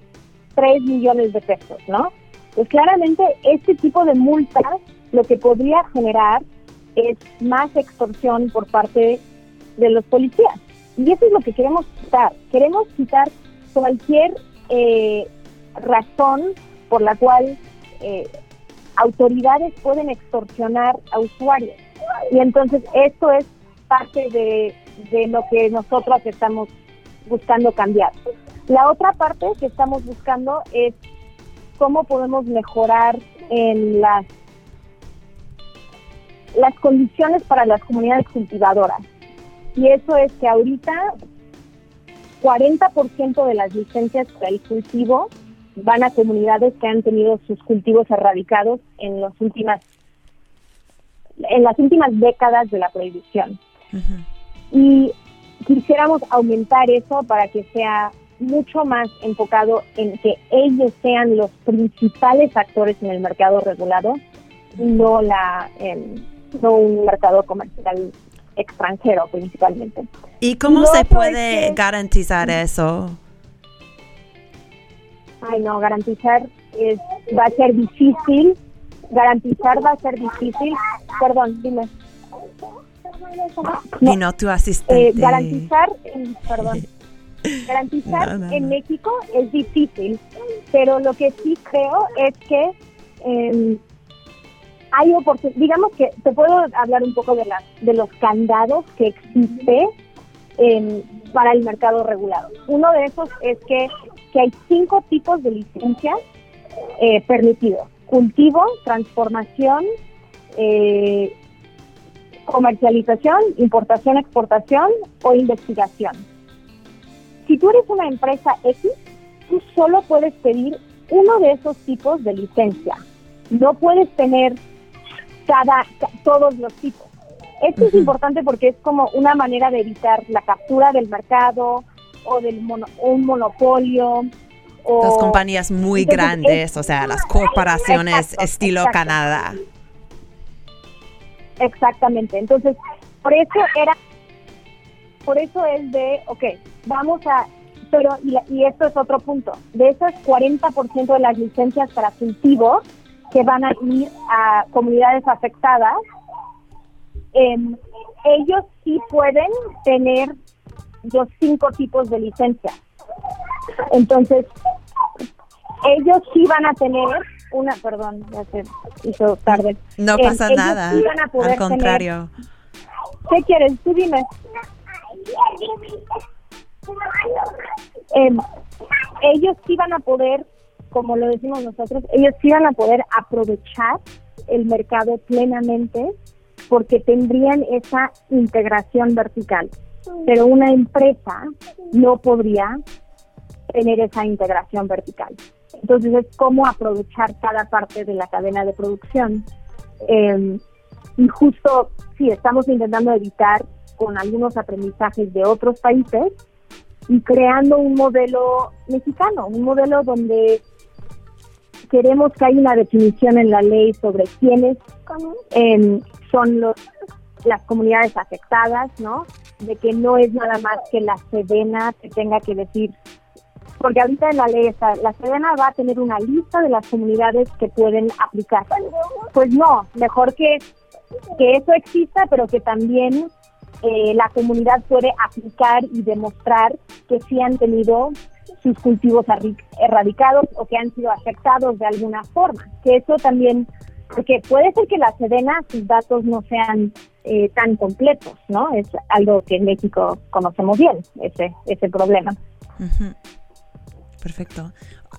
3 millones de pesos, ¿no? Pues claramente este tipo de multas lo que podría generar es más extorsión por parte de los policías. Y eso es lo que queremos quitar. Queremos quitar cualquier eh, razón por la cual eh, autoridades pueden extorsionar a usuarios. Y entonces esto es parte de, de lo que nosotros estamos buscando cambiar. La otra parte que estamos buscando es cómo podemos mejorar en las las condiciones para las comunidades cultivadoras. Y eso es que ahorita 40% de las licencias para el cultivo van a comunidades que han tenido sus cultivos erradicados en las últimas en las últimas décadas de la prohibición. Y quisiéramos aumentar eso para que sea mucho más enfocado en que ellos sean los principales actores en el mercado regulado y no la no un mercado comercial extranjero principalmente. ¿Y cómo se puede garantizar eso? Ay, no, garantizar es, va a ser difícil. Garantizar va a ser difícil. Perdón, dime. No, no tu asistente. Eh, garantizar, perdón. [LAUGHS] Garantizar en México es difícil, pero lo que sí creo es que eh, hay oportunidades, digamos que te puedo hablar un poco de, la, de los candados que existe para el mercado regulado. Uno de esos es que, hay cinco tipos de licencias eh, permitidos. Cultivo, transformación, eh, comercialización, importación, exportación o investigación. Si tú eres una empresa X, tú solo puedes pedir uno de esos tipos de licencia. No puedes tener cada, todos los tipos. Esto es importante porque es como una manera de evitar la captura del mercado o del un monopolio. O, las compañías muy grandes, o sea, las corporaciones estilo Canadá. Exactamente. Entonces, por eso era, por eso es de, ok, vamos a, pero, y, y esto es otro punto, de esos 40% de las licencias para cultivos, que van a ir a comunidades afectadas, em, ellos sí pueden tener los cinco tipos de licencia. Entonces, ellos sí van a tener una, perdón, ya se hizo tarde. No em, pasa nada, al contrario. ¿Qué quieres? Tú dime. Em, ellos sí van a poder como lo decimos nosotros, ellos iban a poder aprovechar el mercado plenamente porque tendrían esa integración vertical. Pero una empresa no podría tener esa integración vertical. Entonces es cómo aprovechar cada parte de la cadena de producción. Em, y justo, sí, estamos intentando evitar con algunos aprendizajes de otros países y creando un modelo mexicano, un modelo donde queremos que haya una definición en la ley sobre quiénes em, son las comunidades afectadas, ¿no? De que no es nada más que la Sedena que tenga que decir, porque ahorita en la ley está, la Sedena va a tener una lista de las comunidades que pueden aplicar. Pues no, mejor que, que eso exista, pero que también eh, la comunidad puede aplicar y demostrar que sí han tenido sus cultivos erradicados o que han sido afectados de alguna forma. Que eso también, porque puede ser que la Sedena, sus datos no sean eh, tan completos, ¿no? Es algo que en México conocemos bien, ese, ese problema. Perfecto.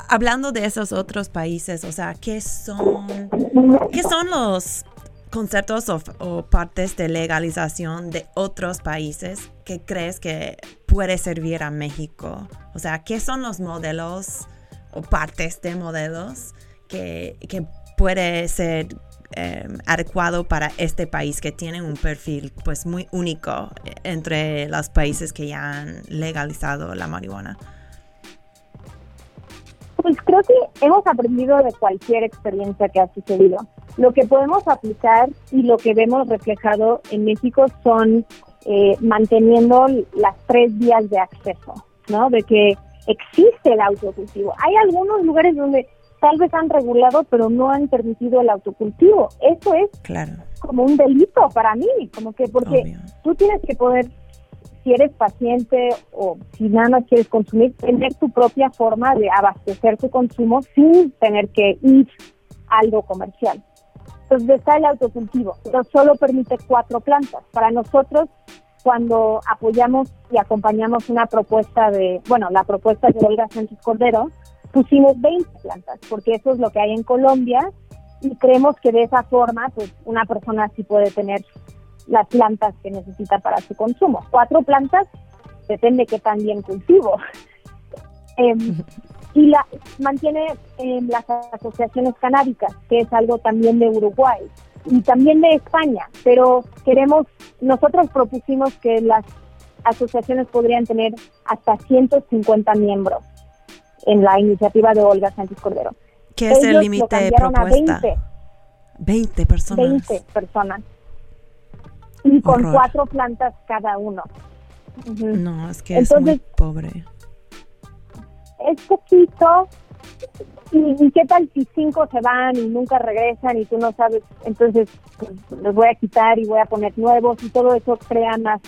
Hablando de esos otros países, o sea, ¿qué son, qué son los conceptos o, partes de legalización de otros países que crees que puede servir a México? O sea, ¿qué son los modelos o partes de modelos que, puede ser em, adecuado para este país que tiene un perfil pues muy único entre los países que ya han legalizado la marihuana? Pues creo que hemos aprendido de cualquier experiencia que ha sucedido. Lo que podemos aplicar y lo que vemos reflejado en México son eh, manteniendo las tres vías de acceso, ¿no? De que existe el autocultivo. Hay algunos lugares donde tal vez han regulado, pero no han permitido el autocultivo. Eso es claro. como un delito para mí, como que porque tú tienes que poder, si eres paciente o si nada más quieres consumir, tener tu propia forma de abastecer tu consumo sin tener que ir a algo comercial. Entonces está el autocultivo, solo permite cuatro plantas. Para nosotros, cuando apoyamos y acompañamos una propuesta de, bueno, la propuesta de Olga Sánchez Cordero, pusimos 20 plantas, porque eso es lo que hay en Colombia y creemos que de esa forma, pues una persona sí puede tener las plantas que necesita para su consumo. Cuatro plantas, depende qué tan bien cultivo. [LAUGHS] Em, [LAUGHS] y la mantiene em, las asociaciones canábicas, que es algo también de Uruguay y también de España, pero queremos, nosotros propusimos que las asociaciones podrían tener hasta 150 miembros en la iniciativa de Olga Sánchez Cordero. ¿Qué es el límite de propuesta? 20, 20 personas. 20 personas y con cuatro plantas cada uno. No, es que es muy pobre. Es poquito. ¿Y, qué tal si cinco se van y nunca regresan y tú no sabes? Entonces pues, los voy a quitar y voy a poner nuevos y todo eso crea más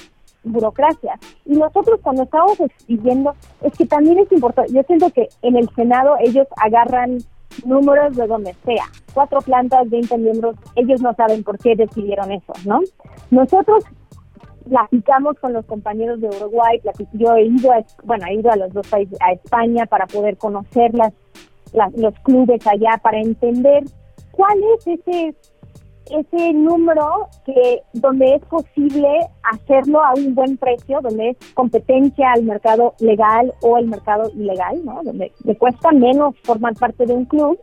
burocracia. Y nosotros cuando estamos escribiendo, es que también es importante, yo siento que en el Senado ellos agarran números de donde sea, cuatro plantas, 20 miembros, ellos no saben por qué decidieron eso, ¿no? Nosotros platicamos con los compañeros de Uruguay, yo he ido a, bueno, he ido a los dos países, a España para poder conocer las, los clubes allá, para entender cuál es ese ese número que donde es posible hacerlo a un buen precio, donde es competencia al mercado legal o el mercado ilegal, ¿no? Donde le cuesta menos formar parte de un club,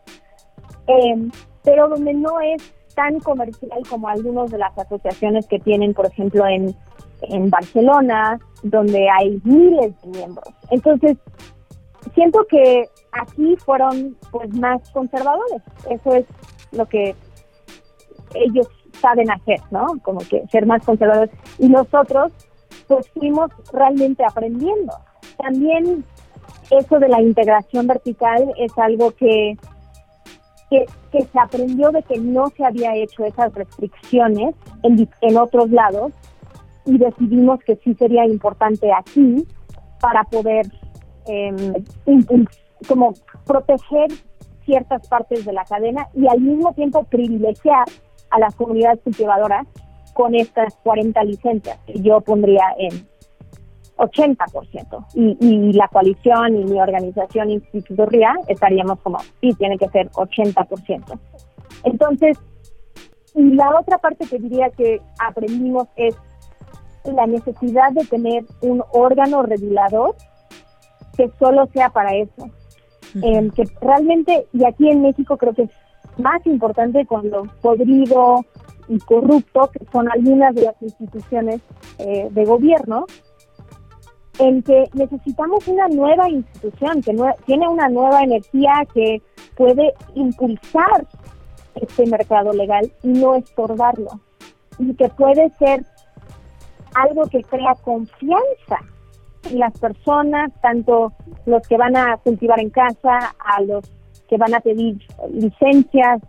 eh, pero donde no es tan comercial como algunas de las asociaciones que tienen, por ejemplo, en, en Barcelona, donde hay miles de miembros. Entonces, siento que aquí fueron pues más conservadores. Eso es lo que ellos saben hacer, ¿no? Como que ser más conservadores. Y nosotros, pues fuimos realmente aprendiendo. También eso de la integración vertical es algo que, que, se aprendió de que no se había hecho esas restricciones en, en otros lados y decidimos que sí sería importante aquí para poder eh, como proteger ciertas partes de la cadena y al mismo tiempo privilegiar a las comunidades cultivadoras con estas 40 licencias que yo pondría en 80%. Y, y la coalición y mi organización Instituto RIA estaríamos como, sí, tiene que ser 80%. Entonces, y la otra parte que diría que aprendimos es la necesidad de tener un órgano regulador que solo sea para eso. Em, que realmente, y aquí en México creo que es más importante con lo podrido y corrupto que son algunas de las instituciones eh, de gobierno, en que necesitamos una nueva institución que tiene una nueva energía que puede impulsar este mercado legal y no estorbarlo, y que puede ser algo que crea confianza en las personas, tanto los que van a cultivar en casa, a los que van a pedir licencias.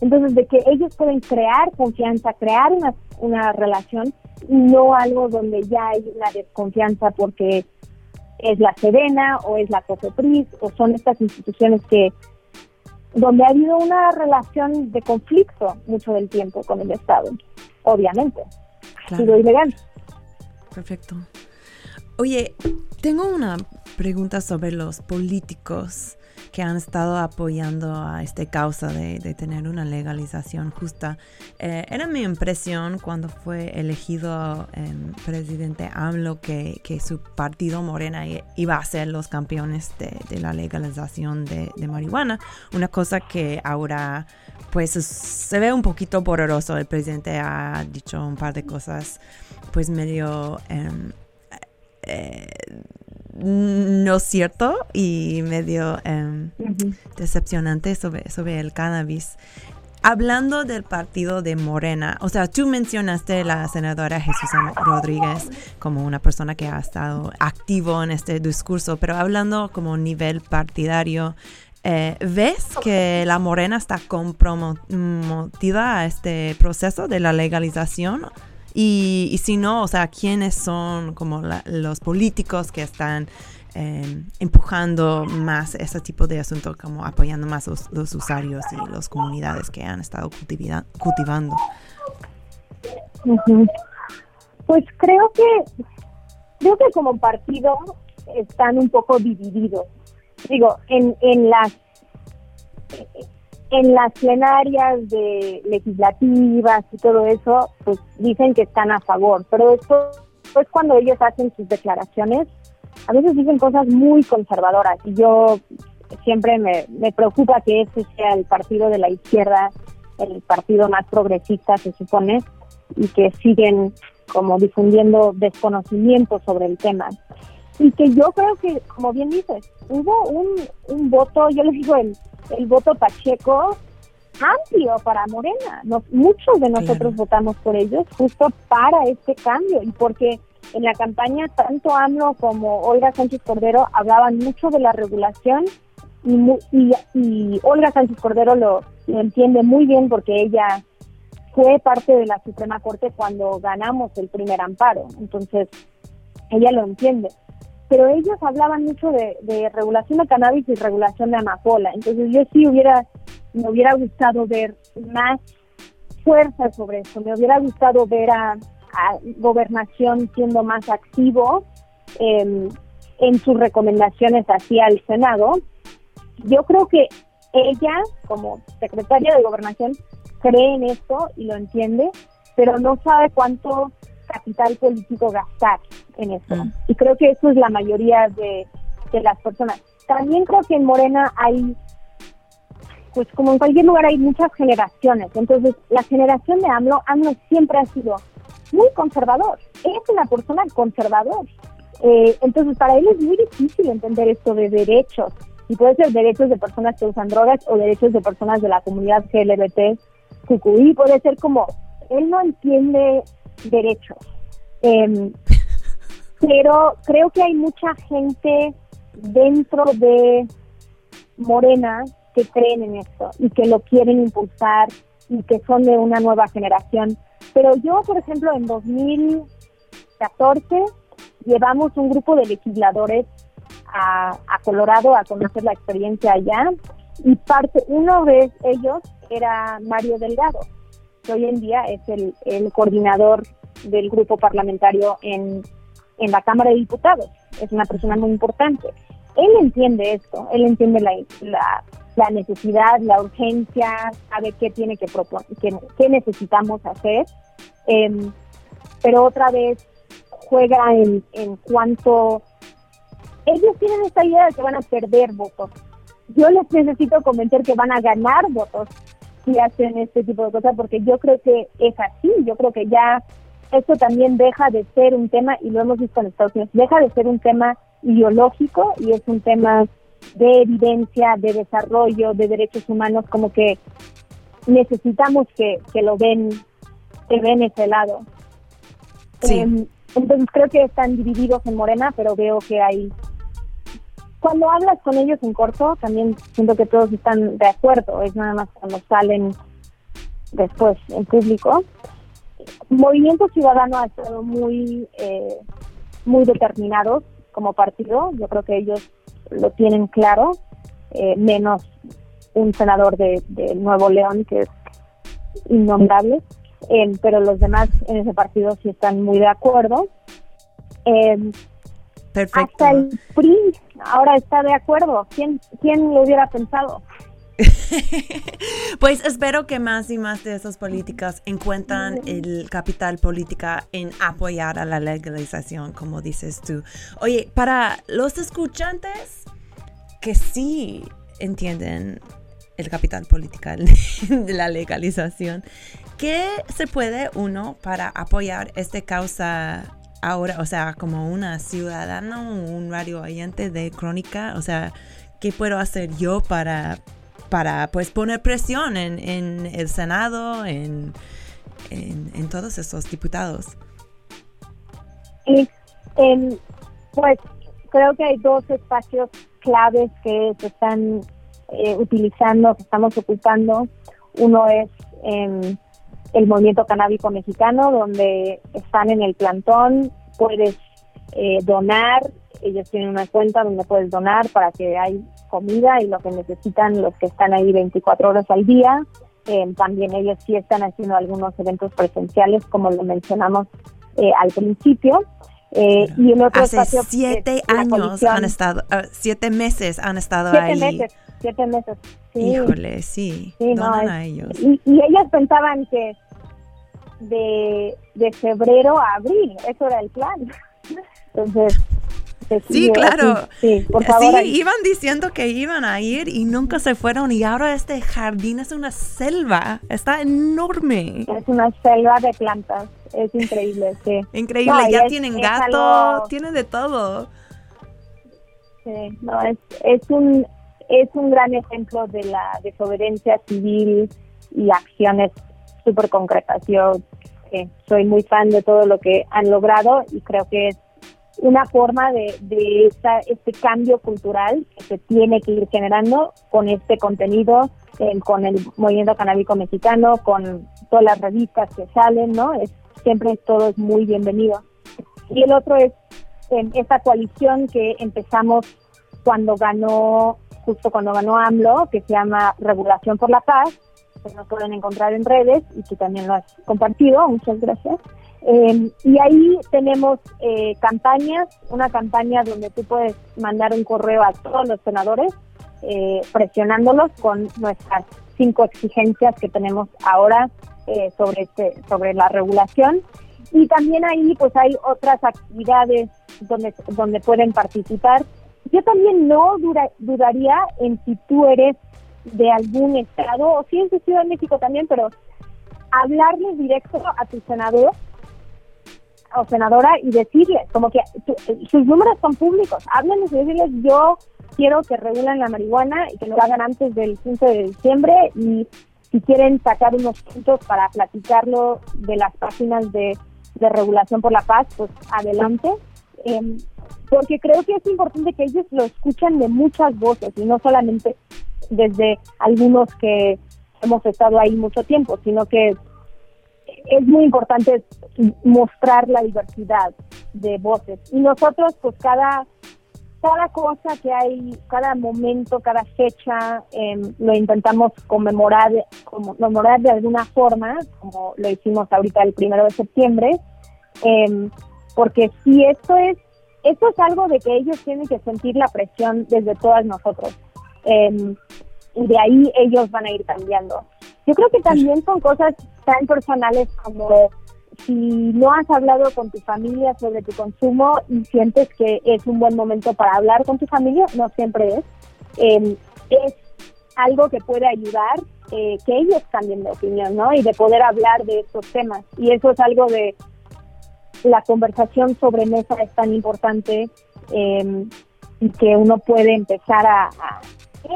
Entonces, de que ellos pueden crear confianza, crear una, una relación y no algo donde ya hay una desconfianza porque es la Sedena o es la COFEPRIS o son estas instituciones que donde ha habido una relación de conflicto mucho del tiempo con el Estado, obviamente. Ha sido ilegal. Perfecto. Oye, tengo una pregunta sobre los políticos que han estado apoyando a esta causa de, tener una legalización justa. Eh, era mi impresión cuando fue elegido em, presidente AMLO que, que, su partido Morena iba a ser los campeones de, la legalización de, marihuana, una cosa que ahora pues se ve un poquito poderoso. El presidente ha dicho un par de cosas pues medio... Em, eh, no cierto y medio em, decepcionante sobre, sobre el cannabis. Hablando del partido de Morena, o sea, tú mencionaste a la senadora Jesús Rodríguez como una persona que ha estado activo en este discurso, pero hablando como nivel partidario, eh, ¿ves que la Morena está comprometida a este proceso de la legalización Y, si no, o sea, ¿quiénes son como los políticos que están em, empujando más ese tipo de asunto, como apoyando más los, los usuarios y las comunidades que han estado cultivando? Pues creo que creo que como partido están un poco divididos. Digo, en, en las en las plenarias de legislativas y todo eso, pues dicen que están a favor, pero después pues cuando ellos hacen sus declaraciones, a veces dicen cosas muy conservadoras y yo siempre me, preocupa que ese sea el partido de la izquierda, el partido más progresista se supone, y que siguen como difundiendo desconocimiento sobre el tema. Y que yo creo que, como bien dices, hubo un, un voto, yo les digo, el, el voto Pacheco amplio para Morena. Nos, muchos de nosotros votamos por ellos justo para este cambio. Y porque en la campaña tanto AMLO como Olga Sánchez Cordero hablaban mucho de la regulación y, y, y Olga Sánchez Cordero lo, lo, entiende muy bien porque ella fue parte de la Suprema Corte cuando ganamos el primer amparo, entonces ella lo entiende pero ellos hablaban mucho de, regulación de cannabis y regulación de amapola. Entonces yo sí hubiera, me hubiera gustado ver más fuerza sobre eso, me hubiera gustado ver a, gobernación siendo más activo em, en sus recomendaciones hacia el Senado. Yo creo que ella, como secretaria de gobernación, cree en esto y lo entiende, pero no sabe cuánto capital político gastar en eso. Mm. Y creo que eso es la mayoría de, las personas. También creo que en Morena hay, pues como en cualquier lugar hay muchas generaciones. Entonces, la generación de AMLO, AMLO siempre ha sido muy conservador. Es una persona conservador. Eh, entonces, para él es muy difícil entender esto de derechos. Y puede ser derechos de personas que usan drogas o derechos de personas de la comunidad GLBT, QQI. Puede ser como, él no entiende derechos. Em, pero creo que hay mucha gente dentro de Morena que creen en esto y que lo quieren impulsar y que son de una nueva generación. Pero yo, por ejemplo, en 2014 llevamos un grupo de legisladores a, a Colorado a conocer la experiencia allá y parte, uno de ellos era Mario Delgado, hoy en día es el, el coordinador del grupo parlamentario en, en la Cámara de Diputados. Es una persona muy importante. Él entiende esto, él entiende la, la, necesidad, la urgencia, sabe qué tiene que proponer, qué, necesitamos hacer, em, pero otra vez juega en, en cuanto ellos tienen esta idea de que van a perder votos. Yo les necesito convencer que van a ganar votos si hacen este tipo de cosas, porque yo creo que es así, yo creo que ya esto también deja de ser un tema, y lo hemos visto en Estados Unidos, deja de ser un tema ideológico y es un tema de evidencia, de desarrollo, de derechos humanos, como que necesitamos que, que lo ven, que ven ese lado. Em, entonces creo que están divididos en Morena, pero veo que hay... Cuando hablas con ellos en corto, también siento que todos están de acuerdo, es nada más cuando salen después en público. Movimiento Ciudadano ha estado muy, eh, muy determinados como partido. Yo creo que ellos lo tienen claro, eh, menos un senador de, Nuevo León que es innombrable, eh, pero los demás en ese partido sí están muy de acuerdo. Perfecto. Hasta el PRI ahora está de acuerdo. ¿Quién, quién lo hubiera pensado? [LAUGHS] pues espero que más y más de esas políticas encuentran el capital política en apoyar a la legalización, como dices tú. Oye, para los escuchantes que sí entienden el capital política [LAUGHS] de la legalización, ¿qué se puede uno para apoyar esta causa ahora, o sea, como una ciudadana, un radio oyente de crónica, o sea, ¿qué puedo hacer yo para para pues poner presión en, en el Senado, en, en, todos esos diputados. Y, pues creo que hay dos espacios claves que se están eh, utilizando, que estamos ocupando. Uno es el movimiento canábico mexicano, donde están en el plantón, puedes eh, donar, ellos tienen una cuenta donde puedes donar para que hay comida y lo que necesitan los que están ahí 24 horas al día. Eh, también ellos sí están haciendo algunos eventos presenciales, como lo mencionamos eh, al principio. Eh, y el otro Hace siete años han estado, uh, siete meses han estado siete ahí. Meses, siete meses. Sí. Híjole, sí. sí no, a ellos. Y, y, ellos pensaban que de, de febrero a abril, eso era el plan. [LAUGHS] Entonces, Sí, claro. Sí, por favor. Sí, iban diciendo que iban a ir y nunca se fueron y ahora este jardín es una selva, está enorme. Es una selva de plantas, es increíble, [LAUGHS] sí. Increíble, ya tienen gato, tienen de todo. Sí, no, es, es un es un gran ejemplo de la desobediencia civil y acciones súper concretas. Yo eh, soy muy fan de todo lo que han logrado y creo que es una forma de, de este cambio cultural que se tiene que ir generando con este contenido, eh, con el movimiento canábico mexicano, con todas las revistas que salen, ¿no? Es, siempre todo es muy bienvenido. Y el otro es esta coalición que empezamos cuando ganó, justo cuando ganó AMLO, que se llama Regulación por la Paz, que nos pueden encontrar en redes y que también lo has compartido, muchas gracias. Eh, y ahí tenemos eh, campañas, una campaña donde tú puedes mandar un correo a todos los senadores eh, presionándolos con nuestras cinco exigencias que tenemos ahora sobre este, sobre la regulación y también ahí pues hay otras actividades donde donde pueden participar. Yo también no dudaría en si tú eres de algún estado o si es de Ciudad de México también, pero hablarles directo a tu senador o senadora y decirles, como que sus números son públicos, háblenles y decirles yo quiero que regulen la marihuana y que lo hagan antes del 15 de diciembre y si quieren sacar unos puntos para platicarlo de las páginas de, regulación por la paz, pues adelante. Em, porque creo que es importante que ellos lo escuchen de muchas voces y no solamente desde algunos que hemos estado ahí mucho tiempo, sino que es muy importante mostrar la diversidad de voces. Y nosotros, pues cada, cada cosa que hay, cada momento, cada fecha, em, lo intentamos conmemorar, conmemorar de alguna forma, como lo hicimos ahorita el primero de septiembre, em, porque si esto es, esto es algo de que ellos tienen que sentir la presión desde todas nosotros. Em, y de ahí ellos van a ir cambiando. Yo creo que también son cosas tan personales como si no has hablado con tu familia sobre tu consumo y sientes que es un buen momento para hablar con tu familia, no siempre es. Em, es algo que puede ayudar eh, que ellos cambien de opinión, ¿no? Y de poder hablar de estos temas. Y eso es algo de la conversación sobre mesa es tan importante em, y que uno puede empezar a,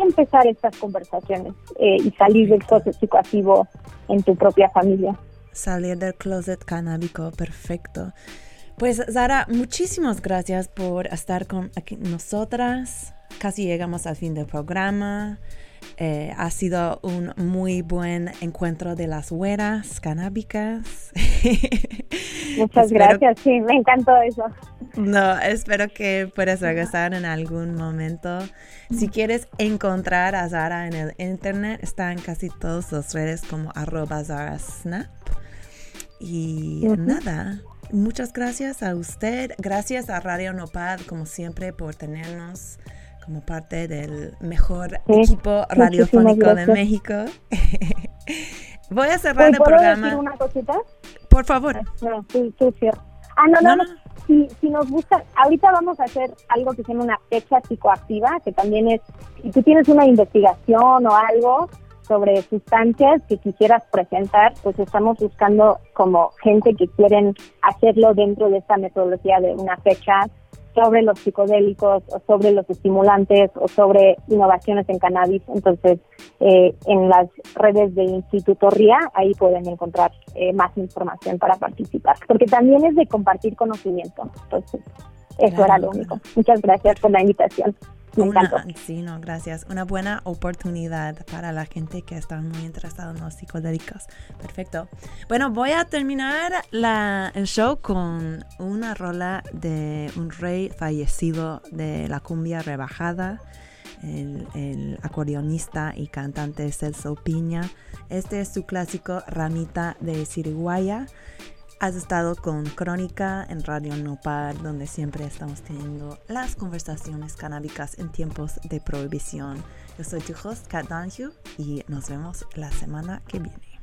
empezar estas conversaciones eh, y salir del closet psicoactivo en tu propia familia. Salir del closet canábico, perfecto. Pues Zara, muchísimas gracias por estar con aquí nosotras. Casi llegamos al fin del programa. Eh, ha sido un muy buen encuentro de las güeras canábicas. [LAUGHS] Muchas gracias, sí, me encantó eso. No, espero que puedas regresar en algún momento. Si quieres encontrar a Zara en el internet, está en casi todas las redes como arroba Zara Snap. Y nada, muchas gracias a usted, gracias a Radio Nopad como siempre por tenernos como parte del mejor equipo radiofónico de México. [LAUGHS] Voy a cerrar el programa. Decir una cosita? Por favor. No, sí, sí, sí. Ah, no, no, no. Si, si nos gusta, ahorita vamos a hacer algo que se llama una fecha psicoactiva, que también es, si tú tienes una investigación o algo sobre sustancias que quisieras presentar, pues estamos buscando como gente que quieren hacerlo dentro de esta metodología de una fecha sobre los psicodélicos o sobre los estimulantes o sobre innovaciones en cannabis. Entonces, eh, en las redes de Instituto RIA, ahí pueden encontrar eh, más información para participar, porque también es de compartir conocimiento. Entonces, eso era lo único. Muchas gracias por la invitación. Sí, no, gracias. Una buena oportunidad para la gente que está muy interesada en los psicodélicos. Perfecto. Bueno, voy a terminar la, el show con una rola de un rey fallecido de la cumbia rebajada, el, el acordeonista y cantante Celso Piña. Este es su clásico Ramita de Siriguaya. Has estado con Crónica en Radio Nopal, donde siempre estamos teniendo las conversaciones canábicas en tiempos de prohibición. Yo soy tu host, Kat Donahue, y nos vemos la semana que viene.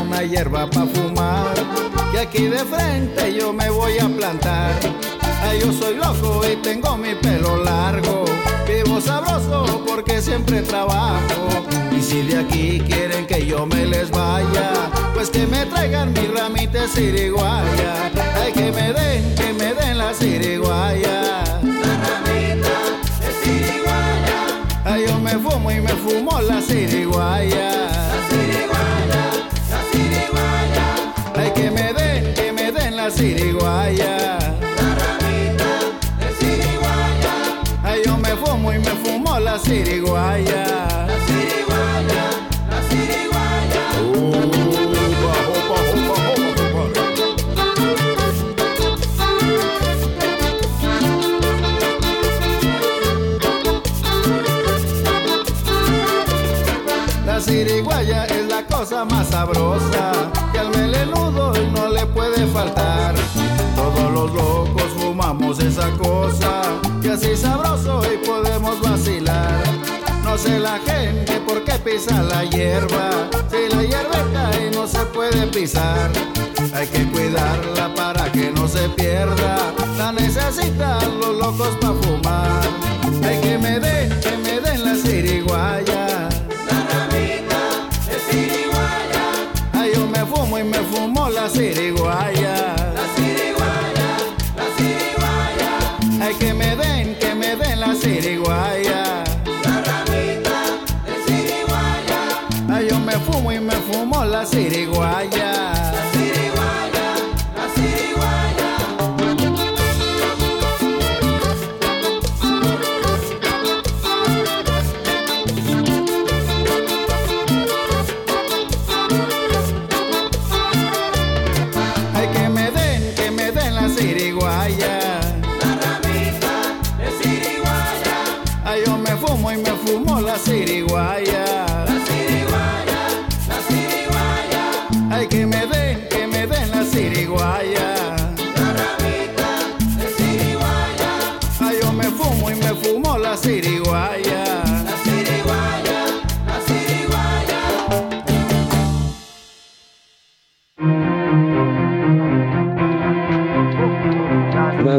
Una hierba pa' fumar. Que aquí de frente yo me voy a plantar. Ay, yo soy loco y tengo mi pelo largo. Vivo sabroso porque siempre trabajo. Y si de aquí quieren que yo me les vaya, pues que me traigan mi ramita de siriguaya. Ay, que me den, que me den la siriguaya. yo me fumo y me fumo la siriguaya. La siriguaya, la siriguaya. La ramita de siriguaya. Ay, yo me fumo y me fumo la siriguaya. La siriguaya, la siriguaya. siriguaya es la cosa más sabrosa cosa que así sabroso y podemos vacilar. No sé la gente por qué pisa la hierba, si la hierba cae no se puede pisar. Hay que cuidarla para que no se pierda, la necesitan los locos para fumar. Hay que me den, que me den la siriguaya. fumo y me fumo la siriguaya. La siriguaya.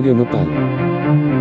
Dia.